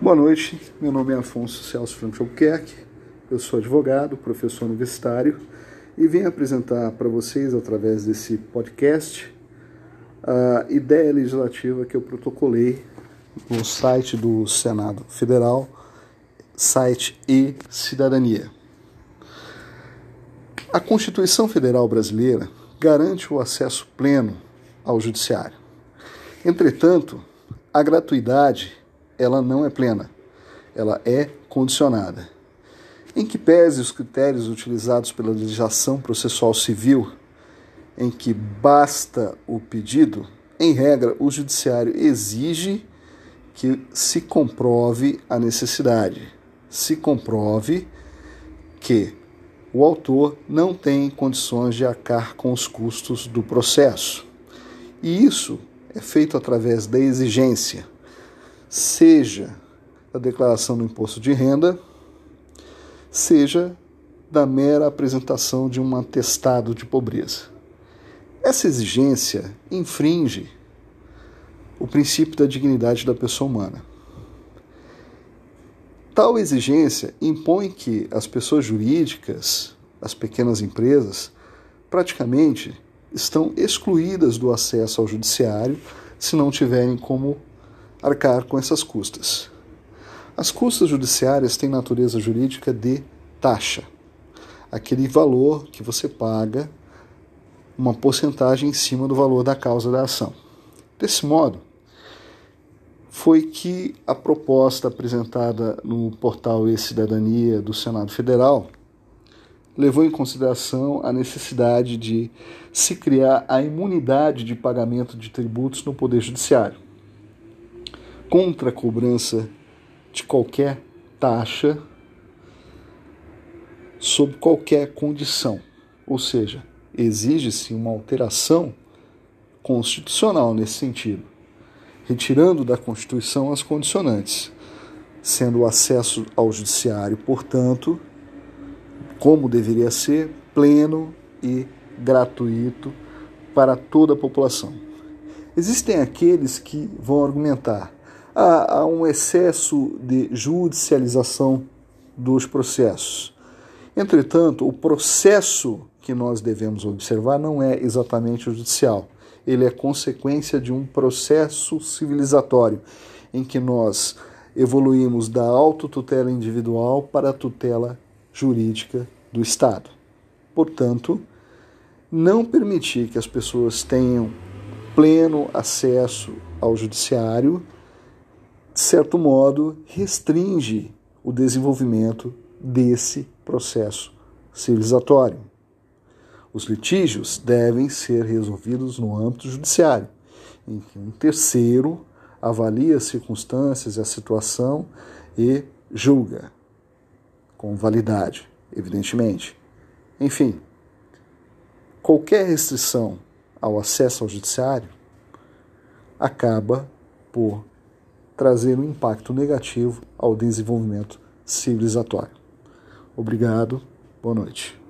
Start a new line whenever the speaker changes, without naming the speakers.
Boa noite, meu nome é Afonso Celso Franco Albuquerque, eu sou advogado, professor universitário e vim apresentar para vocês, através desse podcast, a ideia legislativa que eu protocolei no site do Senado Federal, site e Cidadania. A Constituição Federal Brasileira garante o acesso pleno ao judiciário. Entretanto, a gratuidade ela não é plena, ela é condicionada. Em que pese os critérios utilizados pela legislação processual civil, em que basta o pedido, em regra, o judiciário exige que se comprove a necessidade, se comprove que o autor não tem condições de arcar com os custos do processo. E isso é feito através da exigência, seja da declaração do imposto de renda, seja da mera apresentação de um atestado de pobreza. Essa exigência infringe o princípio da dignidade da pessoa humana. Tal exigência impõe que as pessoas jurídicas, as pequenas empresas, praticamente estão excluídas do acesso ao judiciário se não tiverem como arcar com essas custas. As custas judiciárias têm natureza jurídica de taxa, aquele valor que você paga uma porcentagem em cima do valor da causa da ação. Desse modo, foi que a proposta apresentada no portal E-Cidadania do Senado Federal levou em consideração a necessidade de se criar a imunidade de pagamento de tributos no Poder Judiciário, contra a cobrança de qualquer taxa sob qualquer condição. Ou seja, exige-se uma alteração constitucional nesse sentido retirando da Constituição as condicionantes, sendo o acesso ao judiciário, portanto, como deveria ser, pleno e gratuito para toda a população. Existem aqueles que vão argumentar há um excesso de judicialização dos processos. Entretanto, o processo que nós devemos observar não é exatamente o judicial ele é consequência de um processo civilizatório em que nós evoluímos da autotutela individual para a tutela jurídica do Estado. Portanto, não permitir que as pessoas tenham pleno acesso ao judiciário, de certo modo, restringe o desenvolvimento desse processo civilizatório. Os litígios devem ser resolvidos no âmbito judiciário, em que um terceiro avalia as circunstâncias e a situação e julga com validade, evidentemente. Enfim, qualquer restrição ao acesso ao judiciário acaba por trazer um impacto negativo ao desenvolvimento civilizatório. Obrigado, boa noite.